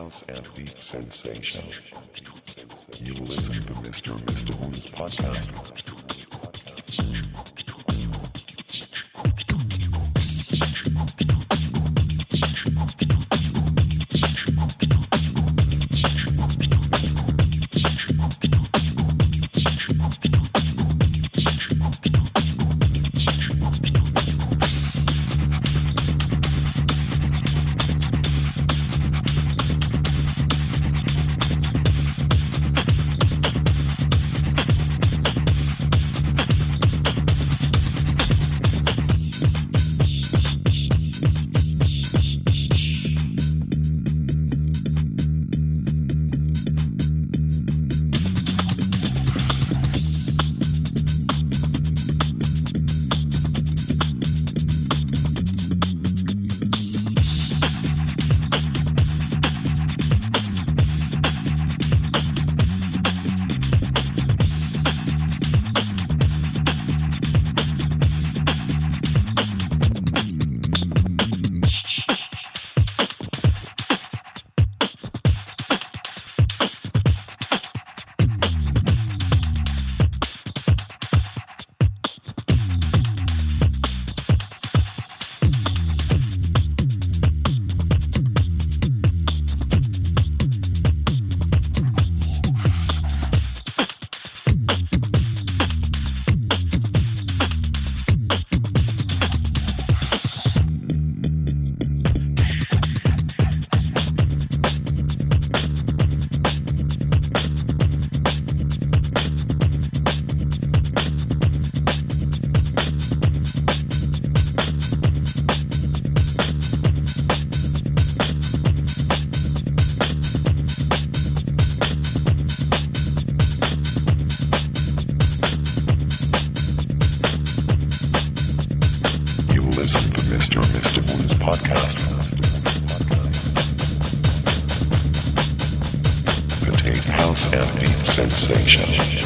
health and deep sensation. You listen to Mr. Mr. Hoon's podcast. to your Mystic Wounds podcast. Potato house ambient sensation.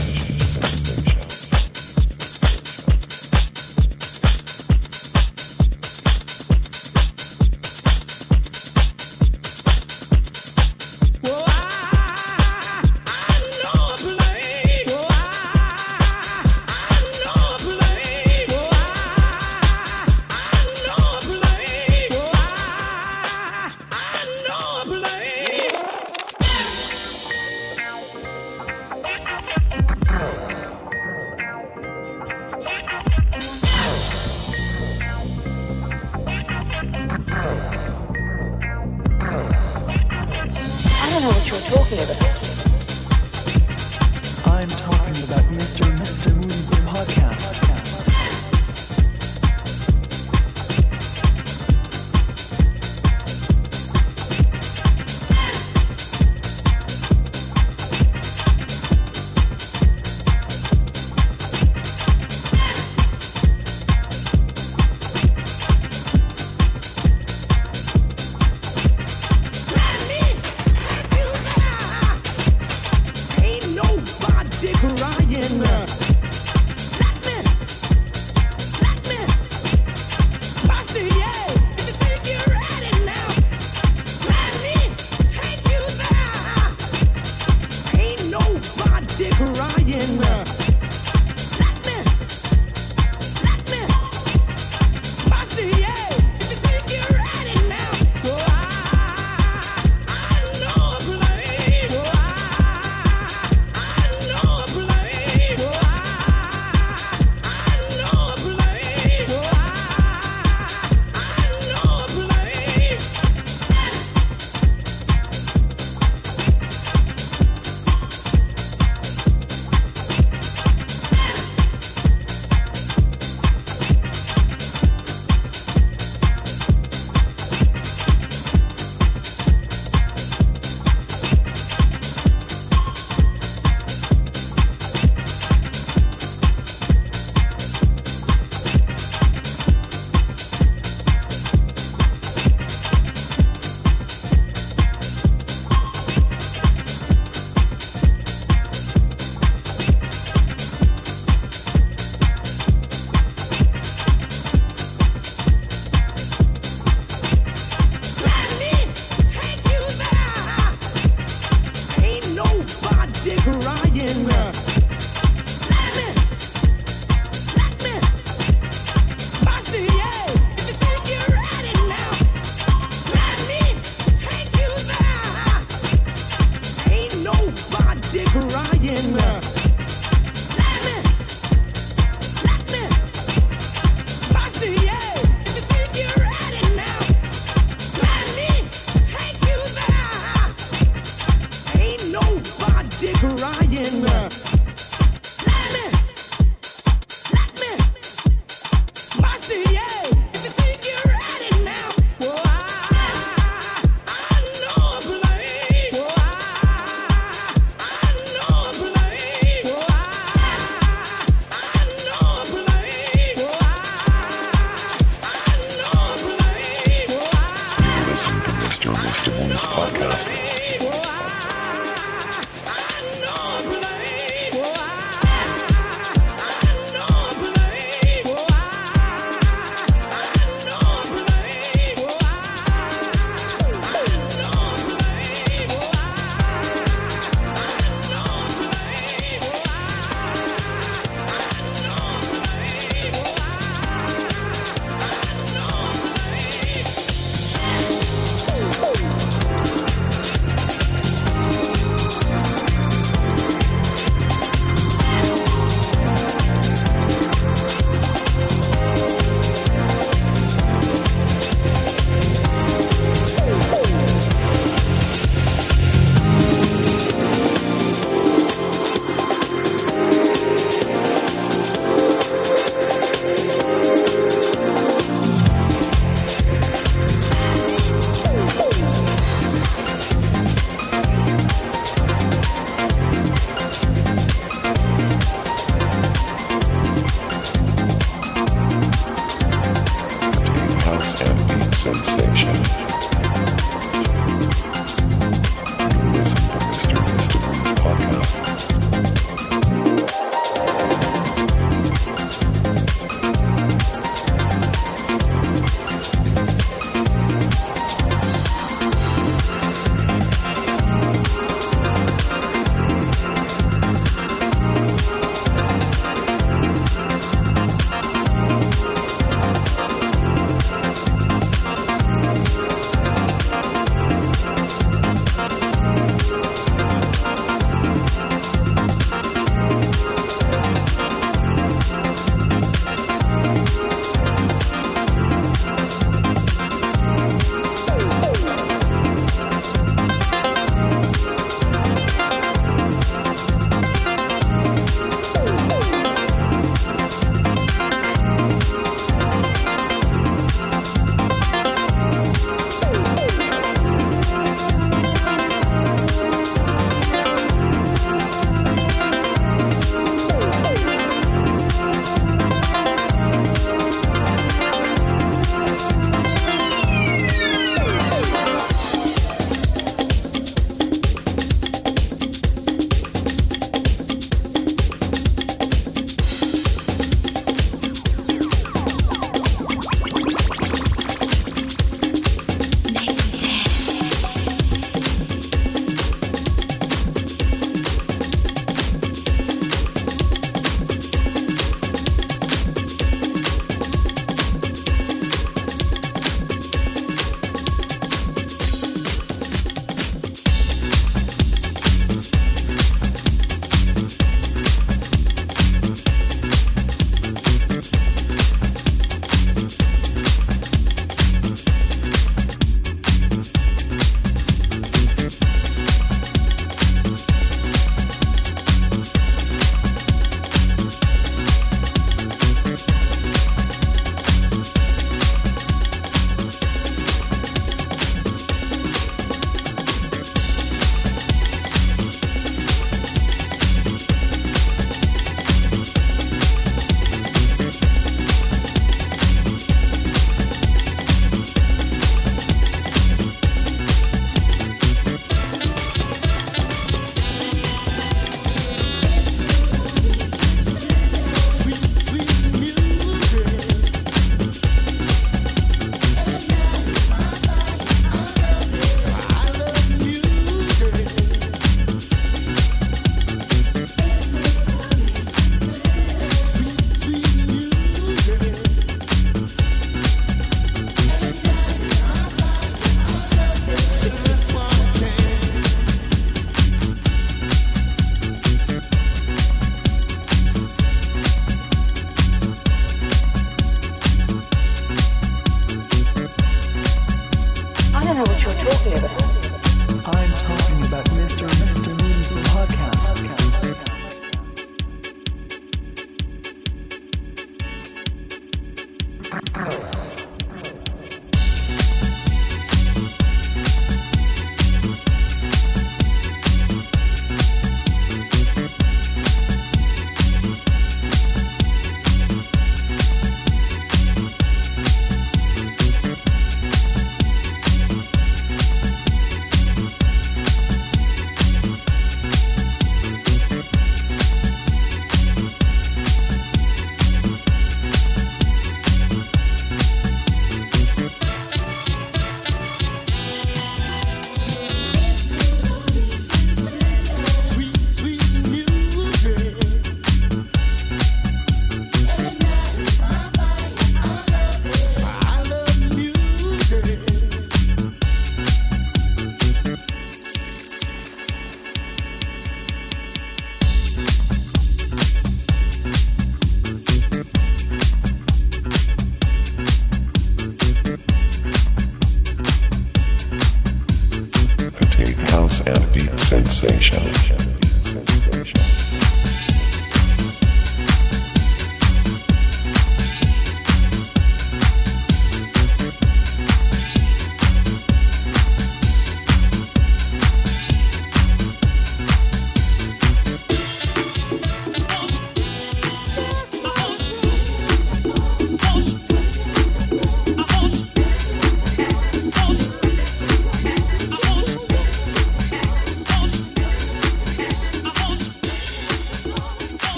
Dia.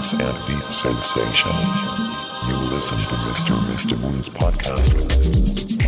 house and deep sensation. You listen to Mr. Mr. Moon's podcast.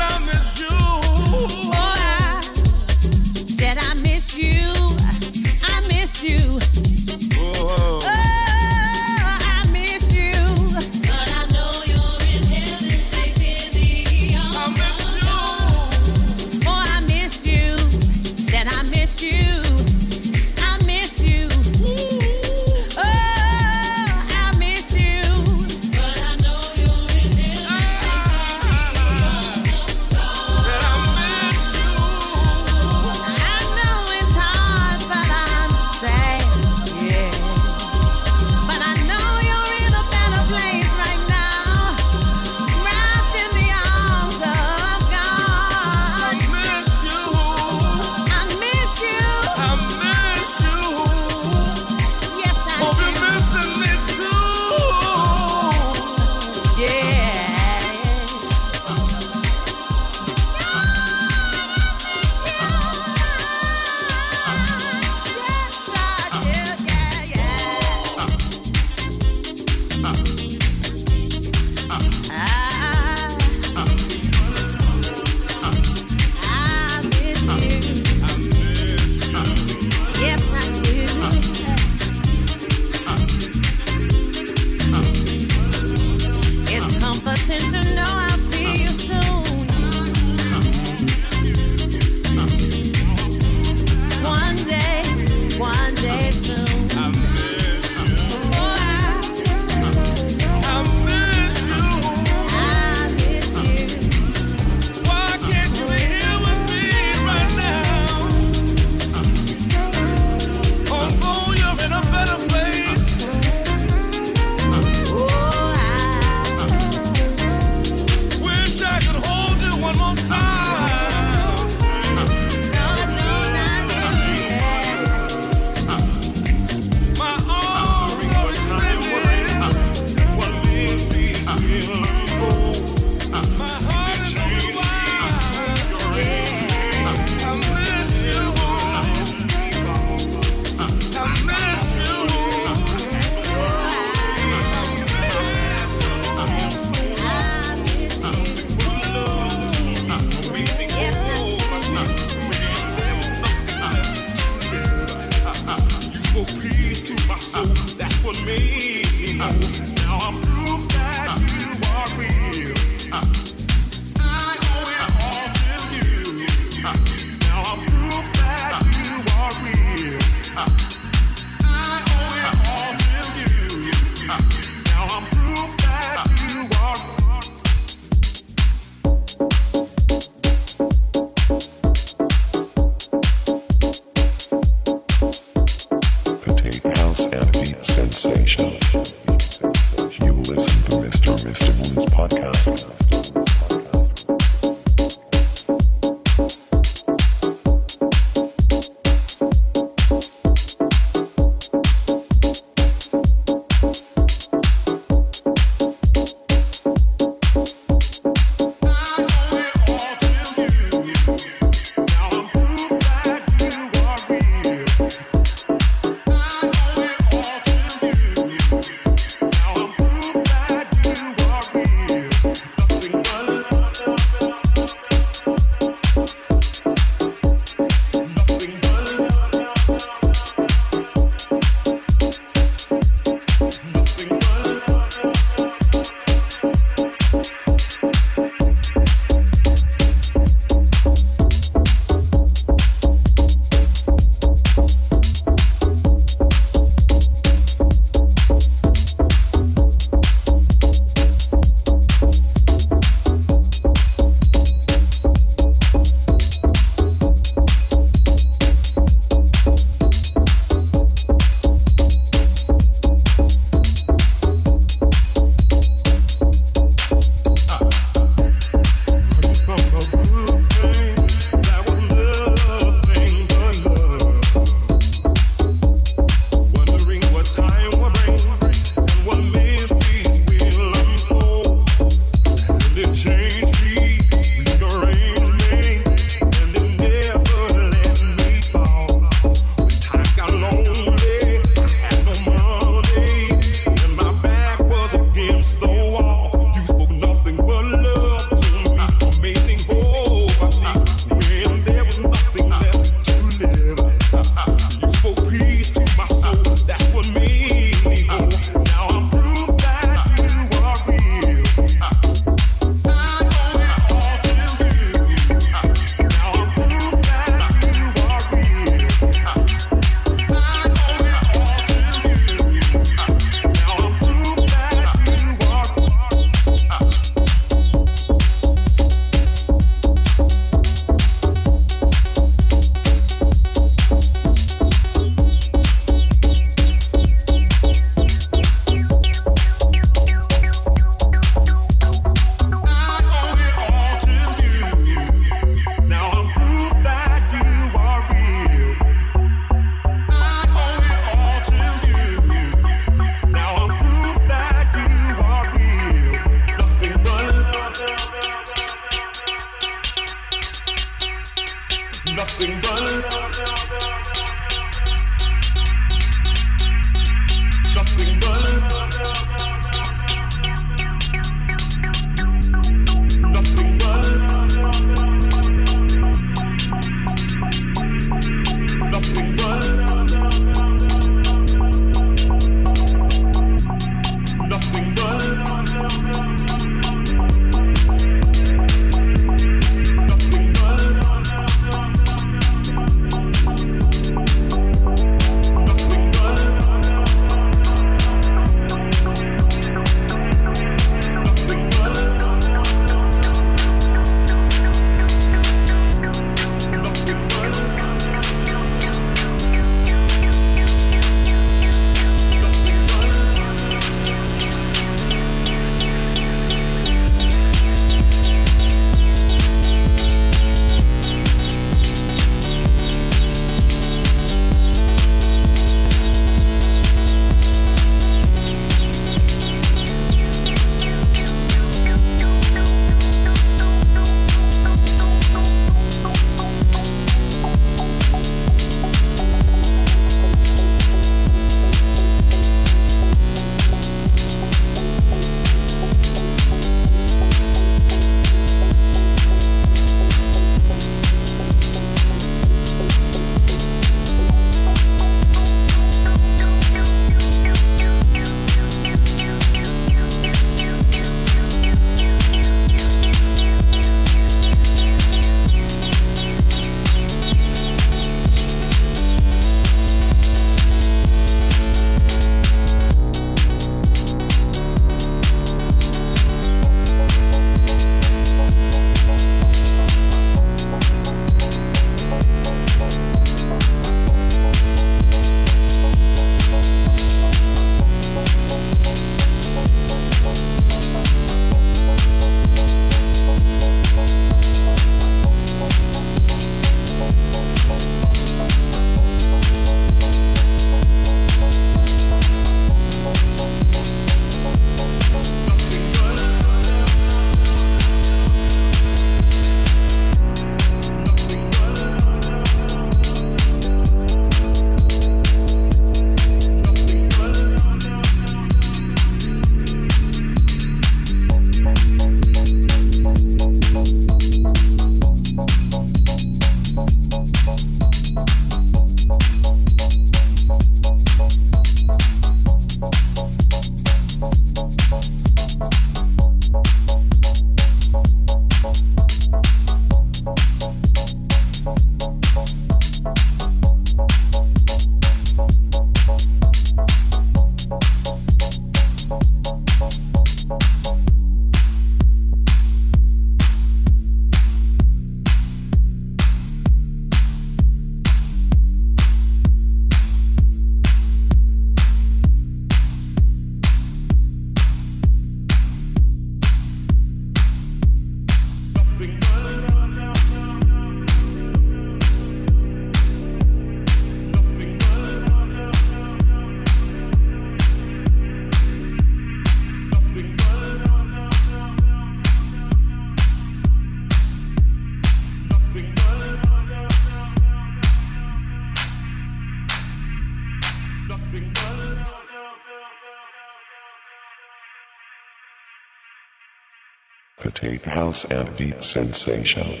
And Deep Sensation.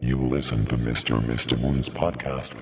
You listen to Mr. Mr. Moon's podcast.